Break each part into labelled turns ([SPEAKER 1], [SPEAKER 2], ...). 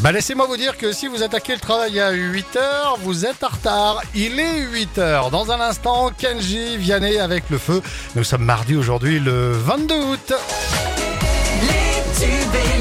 [SPEAKER 1] Bah laissez-moi vous dire que si vous attaquez le travail à 8h, vous êtes en retard. Il est 8h. Dans un instant, Kenji Vianney avec le feu. Nous sommes mardi aujourd'hui le 22 août.
[SPEAKER 2] Les tubes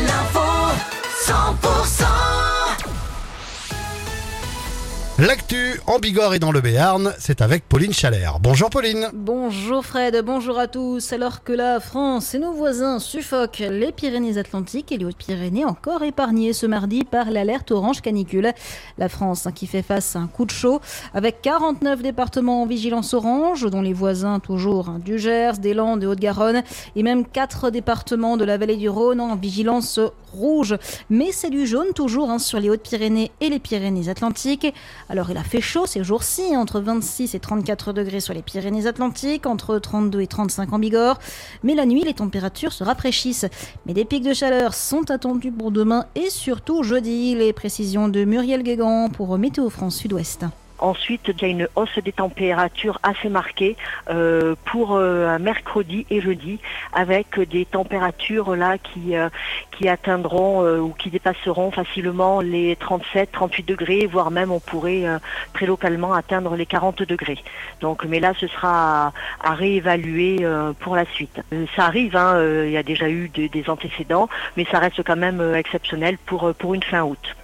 [SPEAKER 1] L'actu en Bigorre et dans le Béarn, c'est avec Pauline Chalère. Bonjour Pauline.
[SPEAKER 3] Bonjour Fred, bonjour à tous. Alors que la France et nos voisins suffoquent, les Pyrénées-Atlantiques et les Hautes-Pyrénées encore épargnés ce mardi par l'alerte orange canicule. La France hein, qui fait face à un coup de chaud avec 49 départements en vigilance orange, dont les voisins toujours hein, du Gers, des Landes et Haute-Garonne, et même 4 départements de la vallée du Rhône en vigilance rouge. Mais c'est du jaune toujours hein, sur les Hautes-Pyrénées et les Pyrénées-Atlantiques. Alors il a fait chaud ces jours-ci, entre 26 et 34 degrés sur les Pyrénées-Atlantiques, entre 32 et 35 en Bigorre. Mais la nuit, les températures se rafraîchissent. Mais des pics de chaleur sont attendus pour demain et surtout jeudi. Les précisions de Muriel Guégan pour Météo France Sud-Ouest.
[SPEAKER 4] Ensuite, il y a une hausse des températures assez marquée euh, pour euh, mercredi et jeudi, avec des températures là qui euh, qui atteindront euh, ou qui dépasseront facilement les 37, 38 degrés, voire même on pourrait euh, très localement atteindre les 40 degrés. Donc, mais là, ce sera à, à réévaluer euh, pour la suite. Ça arrive, hein, il y a déjà eu de- des antécédents, mais ça reste quand même exceptionnel pour pour une fin août.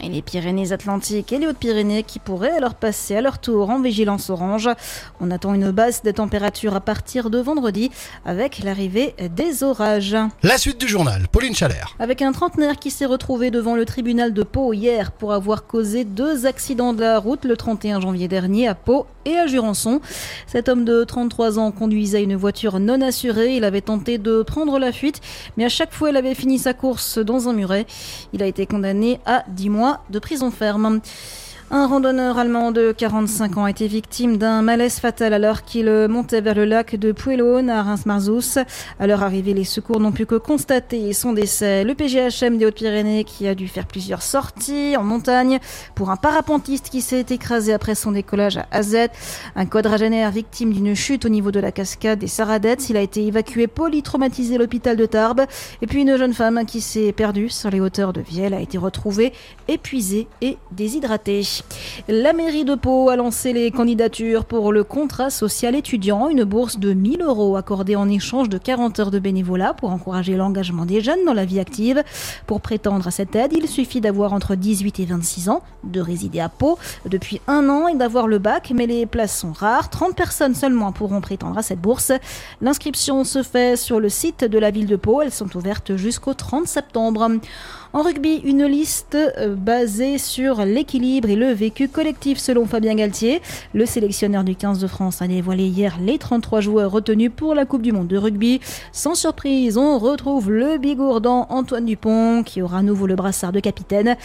[SPEAKER 3] Et les Pyrénées-Atlantiques et les Hautes-Pyrénées qui pourraient alors passer à leur tour en vigilance orange. On attend une baisse des températures à partir de vendredi avec l'arrivée des orages.
[SPEAKER 1] La suite du journal, Pauline Chalère.
[SPEAKER 3] Avec un trentenaire qui s'est retrouvé devant le tribunal de Pau hier pour avoir causé deux accidents de la route le 31 janvier dernier à Pau et à Jurançon. Cet homme de 33 ans conduisait une voiture non assurée. Il avait tenté de prendre la fuite, mais à chaque fois, il avait fini sa course dans un muret. Il a été condamné à 10 mois de prison ferme. Un randonneur allemand de 45 ans a été victime d'un malaise fatal alors qu'il montait vers le lac de Puelone à Reims-Marzous. À leur arrivée, les secours n'ont pu que constater son décès. Le PGHM des Hautes-Pyrénées qui a dû faire plusieurs sorties en montagne pour un parapentiste qui s'est écrasé après son décollage à AZ. Un quadragénaire victime d'une chute au niveau de la cascade des Saradettes. Il a été évacué polytraumatisé à l'hôpital de Tarbes. Et puis une jeune femme qui s'est perdue sur les hauteurs de Vielle a été retrouvée épuisée et déshydratée. La mairie de Pau a lancé les candidatures pour le contrat social étudiant, une bourse de 1000 euros accordée en échange de 40 heures de bénévolat pour encourager l'engagement des jeunes dans la vie active. Pour prétendre à cette aide, il suffit d'avoir entre 18 et 26 ans, de résider à Pau depuis un an et d'avoir le bac, mais les places sont rares. 30 personnes seulement pourront prétendre à cette bourse. L'inscription se fait sur le site de la ville de Pau. Elles sont ouvertes jusqu'au 30 septembre. En rugby, une liste euh, basée sur l'équilibre et le vécu collectif selon Fabien Galtier. Le sélectionneur du 15 de France a dévoilé hier les 33 joueurs retenus pour la Coupe du Monde de rugby. Sans surprise, on retrouve le bigourdan Antoine Dupont qui aura à nouveau le brassard de capitaine.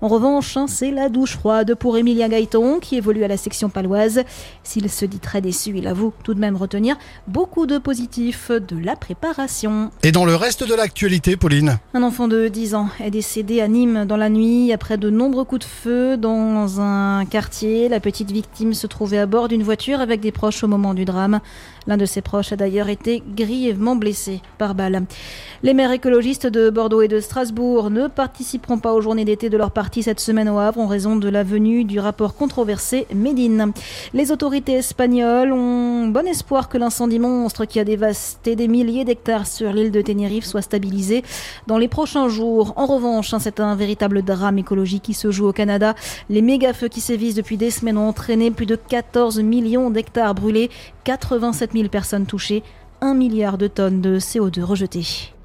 [SPEAKER 3] En revanche, hein, c'est la douche froide pour Emilien Gaëton qui évolue à la section paloise. S'il se dit très déçu, il avoue tout de même retenir beaucoup de positifs de la préparation.
[SPEAKER 1] Et dans le reste de l'actualité, Pauline?
[SPEAKER 3] Un enfant de 10 ans est décédé à Nîmes dans la nuit après de nombreux coups de feu dans un quartier. La petite victime se trouvait à bord d'une voiture avec des proches au moment du drame. L'un de ses proches a d'ailleurs été grièvement blessé par balle. Les maires écologistes de Bordeaux et de Strasbourg ne participeront pas aux journées d'été de leur parti cette semaine au Havre en raison de la venue du rapport controversé Médine. Les autorités espagnoles ont bon espoir que l'incendie monstre qui a dévasté des milliers d'hectares sur l'île de Tenerife soit stabilisé dans les prochains jours. En revanche, hein, c'est un véritable drame écologique qui se joue au Canada. Les méga-feux qui sévissent depuis des semaines ont entraîné plus de 14 millions d'hectares brûlés, 87 000 personnes touchées, 1 milliard de tonnes de CO2 rejetées.